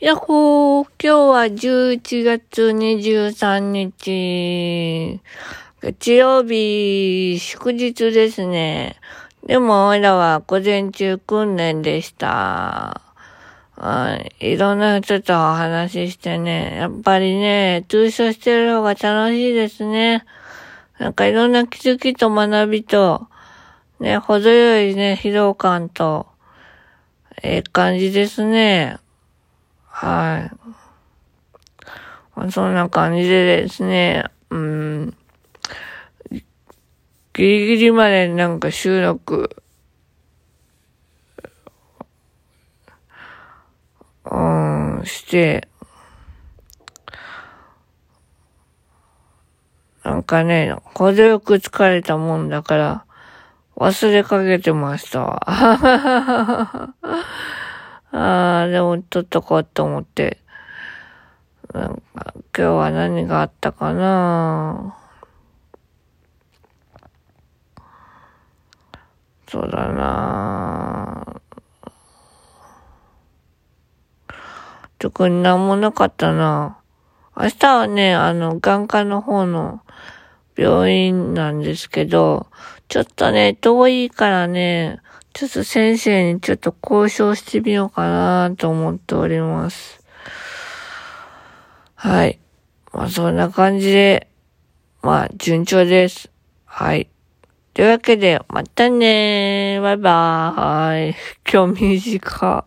やっほー、今日は11月23日、月曜日、祝日ですね。でも、おいらは午前中訓練でした。いろんな人とお話ししてね、やっぱりね、通所してる方が楽しいですね。なんかいろんな気づきと学びと、ね、程よいね、疲労感と、ええ感じですね。はい。そんな感じでですね、うん、ギリギリまでなんか収録、うん、して、なんかね、程よく疲れたもんだから、忘れかけてました。ああ、でも撮っとこうと思って。なんか、今日は何があったかな？そうだな。特になんもなかったな。明日はね、あの、眼科の方の病院なんですけど、ちょっとね、遠いからね、ちょっと先生にちょっと交渉してみようかなと思っております。はい。まあそんな感じで、まあ順調です。はい。というわけで、またねー。バイバーイ。今日短。